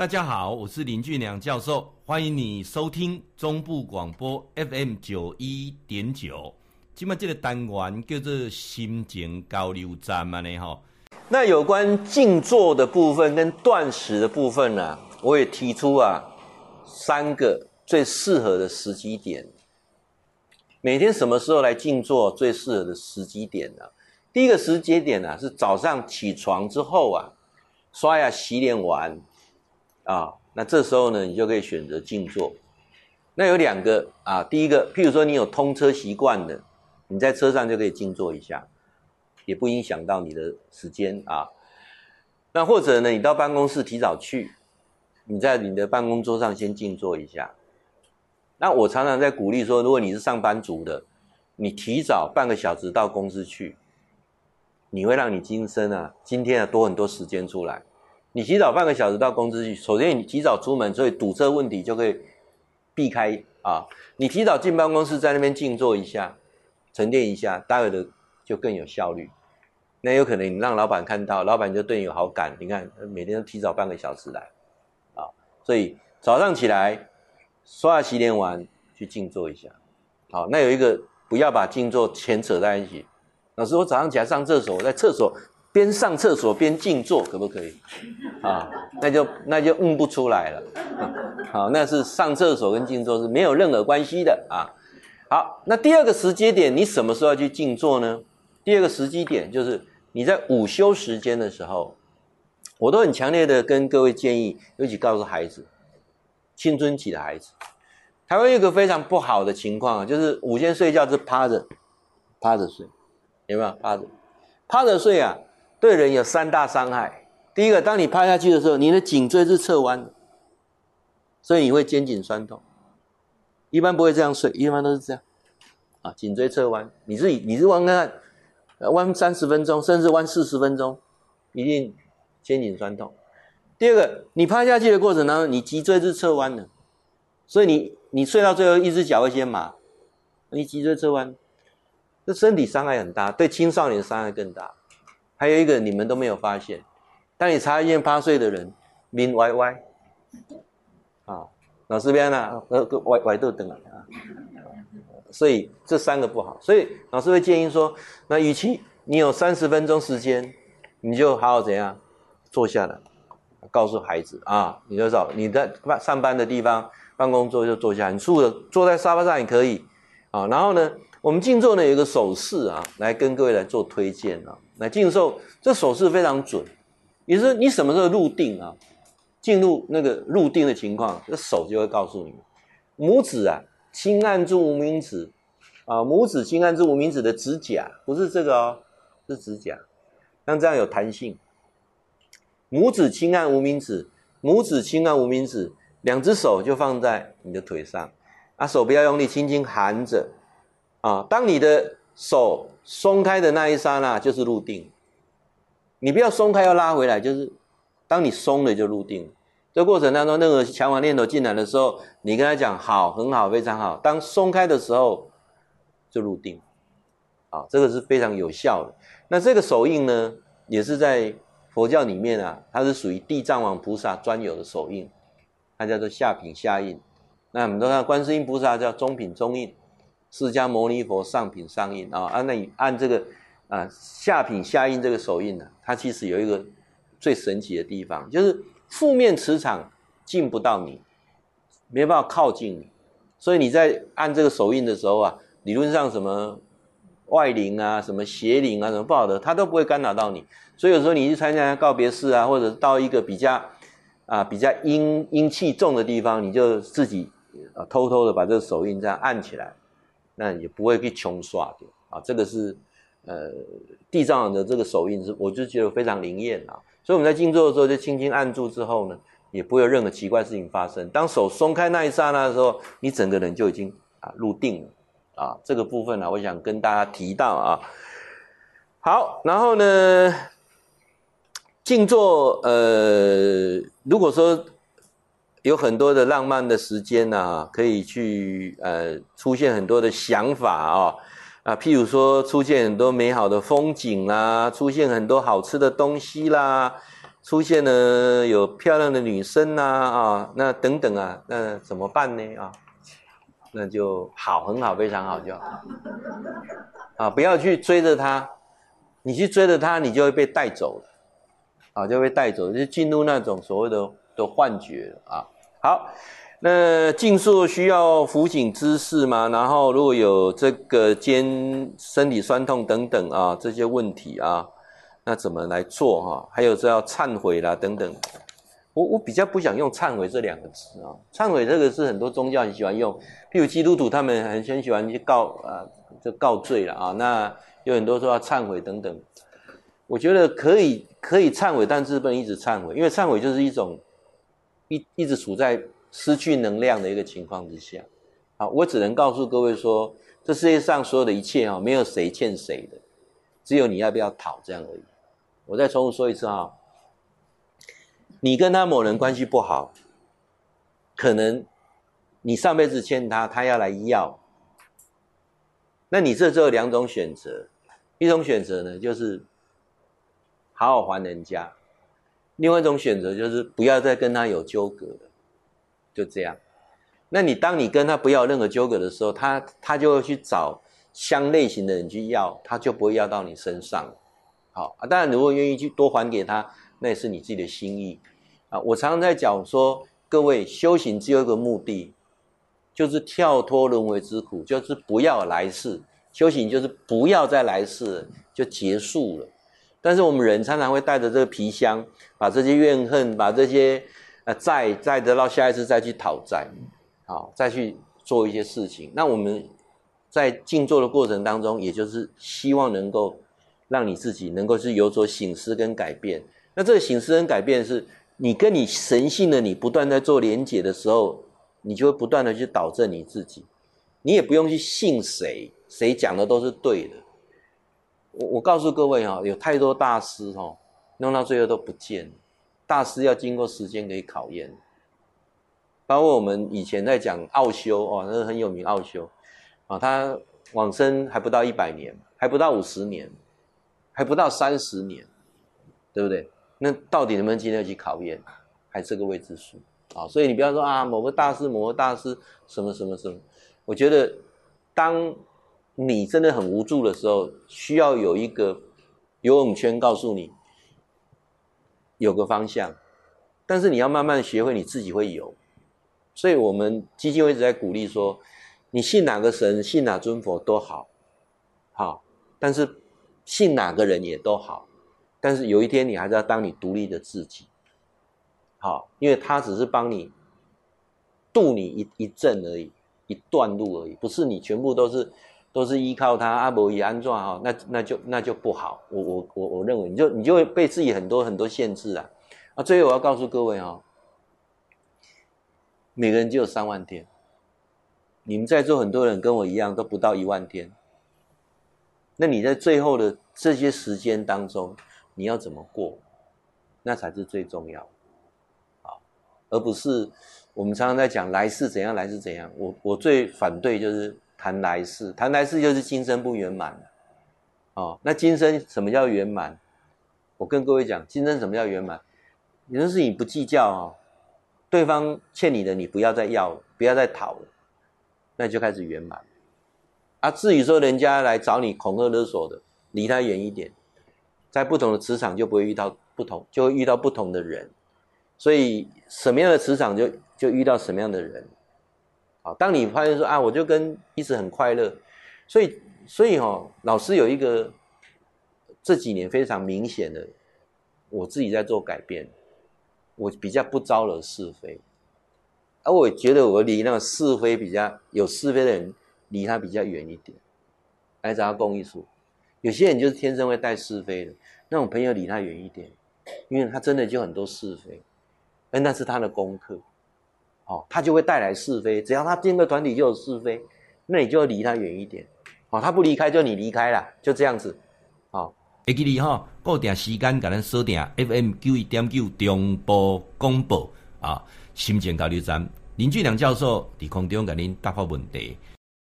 大家好，我是林俊良教授，欢迎你收听中部广播 FM 九一点九。今麦这个单元叫做心情交流站嘛呢哈。那有关静坐的部分跟断食的部分呢、啊，我也提出啊三个最适合的时机点。每天什么时候来静坐最适合的时机点呢、啊？第一个时间点呢、啊、是早上起床之后啊，刷牙洗脸完。啊，那这时候呢，你就可以选择静坐。那有两个啊，第一个，譬如说你有通车习惯的，你在车上就可以静坐一下，也不影响到你的时间啊。那或者呢，你到办公室提早去，你在你的办公桌上先静坐一下。那我常常在鼓励说，如果你是上班族的，你提早半个小时到公司去，你会让你今生啊，今天啊多很多时间出来。你提早半个小时到公司去，首先你提早出门，所以堵车问题就可以避开啊。你提早进办公室，在那边静坐一下，沉淀一下，待会的就更有效率。那有可能你让老板看到，老板就对你有好感。你看每天都提早半个小时来啊，所以早上起来刷牙洗脸完去静坐一下。好，那有一个不要把静坐牵扯在一起。老师，我早上起来上厕所，我在厕所。边上厕所边静坐可不可以？啊，那就那就嗯不出来了。好，那是上厕所跟静坐是没有任何关系的啊。好，那第二个时间点，你什么时候要去静坐呢？第二个时机点就是你在午休时间的时候，我都很强烈的跟各位建议，尤其告诉孩子，青春期的孩子，台湾有一个非常不好的情况，就是午间睡觉是趴着，趴着睡，有没有趴着？趴着睡啊。对人有三大伤害。第一个，当你趴下去的时候，你的颈椎是侧弯的，所以你会肩颈酸痛。一般不会这样睡，一般都是这样，啊，颈椎侧弯。你自己，你是弯看看，弯三十分钟，甚至弯四十分钟，一定肩颈酸痛。第二个，你趴下去的过程当中，你脊椎是侧弯的，所以你你睡到最后，一只脚会先麻，你脊椎侧弯，这身体伤害很大，对青少年伤害更大。还有一个你们都没有发现，当你查一见趴睡的人，面歪歪，啊，老师边呢，呃，歪歪都等了啊，所以这三个不好，所以老师会建议说，那与其你有三十分钟时间，你就好好怎样坐下来，告诉孩子啊，你就找你在上班的地方，办公桌就坐下，你坐的坐在沙发上也可以，啊，然后呢，我们静坐呢有一个手势啊，来跟各位来做推荐啊。那静坐这手势非常准，也是你什么时候入定啊？进入那个入定的情况，这手就会告诉你，拇指啊轻按住无名指啊，拇指轻按住无名指的指甲，不是这个哦，是指甲，像这样有弹性。拇指轻按无名指，拇指轻按无名指，两只手就放在你的腿上，啊，手不要用力，轻轻含着啊，当你的。手松开的那一刹那就是入定，你不要松开要拉回来，就是当你松了就入定。这过程当中，任何强法念头进来的时候，你跟他讲好，很好，非常好。当松开的时候就入定，啊，这个是非常有效的。那这个手印呢，也是在佛教里面啊，它是属于地藏王菩萨专有的手印，它叫做下品下印。那我们都看观世音菩萨叫中品中印。释迦牟尼佛上品上印啊，按那你按这个啊下品下印这个手印呢，它其实有一个最神奇的地方，就是负面磁场进不到你，没办法靠近你，所以你在按这个手印的时候啊，理论上什么外灵啊、什么邪灵啊、什么不好的，它都不会干扰到你。所以有时候你去参加告别式啊，或者到一个比较啊比较阴阴气重的地方，你就自己啊偷偷的把这个手印这样按起来。那也不会去穷刷的啊，这个是呃地藏的这个手印是，我就觉得非常灵验啊。所以我们在静坐的时候就轻轻按住之后呢，也不会有任何奇怪事情发生。当手松开那一刹那的时候，你整个人就已经啊入定了啊。这个部分呢，我想跟大家提到啊。好，然后呢，静坐呃，如果说。有很多的浪漫的时间呐、啊，可以去呃出现很多的想法啊、啊，譬如说出现很多美好的风景啦，出现很多好吃的东西啦，出现了有漂亮的女生呐啊，那等等啊，那怎么办呢啊？那就好，很好，非常好就好啊！不要去追着他，你去追着他，你就会被带走了啊，就会带走，就进入那种所谓的的幻觉啊。好，那静坐需要扶颈姿势吗？然后如果有这个肩、身体酸痛等等啊这些问题啊，那怎么来做哈？还有是要忏悔啦等等。我我比较不想用忏悔这两个字啊，忏悔这个是很多宗教很喜欢用，譬如基督徒他们很很喜欢去告啊，就告罪了啊，那有很多说要忏悔等等，我觉得可以可以忏悔，但是不能一直忏悔，因为忏悔就是一种一一直处在失去能量的一个情况之下，啊，我只能告诉各位说，这世界上所有的一切啊，没有谁欠谁的，只有你要不要讨这样而已。我再重复说一次啊。你跟他某人关系不好，可能你上辈子欠他，他要来要，那你这只有两种选择，一种选择呢就是好好还人家，另外一种选择就是不要再跟他有纠葛了，就这样。那你当你跟他不要任何纠葛的时候，他他就会去找相类型的人去要，他就不会要到你身上。好啊，当然如果愿意去多还给他，那也是你自己的心意。啊，我常常在讲说，各位修行只有一个目的，就是跳脱轮回之苦，就是不要来世。修行就是不要再来世，就结束了。但是我们人常常会带着这个皮箱，把这些怨恨，把这些呃债，再得到下一次再去讨债，好，再去做一些事情。那我们在静坐的过程当中，也就是希望能够让你自己能够是有所醒思跟改变。那这个醒思跟改变是。你跟你神性的你不断在做连结的时候，你就会不断的去导正你自己，你也不用去信谁，谁讲的都是对的。我我告诉各位哈，有太多大师哈，弄到最后都不见。大师要经过时间可以考验，包括我们以前在讲奥修哦，那个很有名奥修啊，他往生还不到一百年，还不到五十年，还不到三十年，对不对？那到底能不能经得起考验，还是个未知数啊！所以你不要说啊，某个大师，某个大师，什么什么什么。我觉得，当你真的很无助的时候，需要有一个游泳圈告诉你有个方向，但是你要慢慢学会你自己会游。所以我们基金会一直在鼓励说，你信哪个神，信哪尊佛都好，好，但是信哪个人也都好。但是有一天，你还是要当你独立的自己，好，因为他只是帮你渡你一一阵而已，一段路而已，不是你全部都是都是依靠他阿伯也安装哈，那那就那就不好。我我我我认为，你就你就会被自己很多很多限制啊。啊，最后我要告诉各位哦，每个人只有三万天，你们在座很多人跟我一样都不到一万天，那你在最后的这些时间当中。你要怎么过，那才是最重要，啊，而不是我们常常在讲来世怎样，来世怎样。我我最反对就是谈来世，谈来世就是今生不圆满了，哦，那今生什么叫圆满？我跟各位讲，今生什么叫圆满？也就是你不计较哦，对方欠你的你不要再要了，不要再讨了，那就开始圆满。啊，至于说人家来找你恐吓勒索的，离他远一点。在不同的磁场就不会遇到不同，就会遇到不同的人，所以什么样的磁场就就遇到什么样的人。当你发现说啊，我就跟一直很快乐，所以所以哈，老师有一个这几年非常明显的，我自己在做改变，我比较不招惹是非，而我觉得我离那个是非比较有是非的人离他比较远一点，来找他共艺术。有些人就是天生会带是非的，那种朋友离他远一点，因为他真的就很多是非，而那是他的功课，哦，他就会带来是非。只要他进个团体就有是非，那你就要离他远一点，哦，他不离开就你离开了，就这样子，哦。会记你哈，固定时间给咱锁定 FM 九一点九中部广播啊，心情交流站林俊良教授伫空中给您答复问题。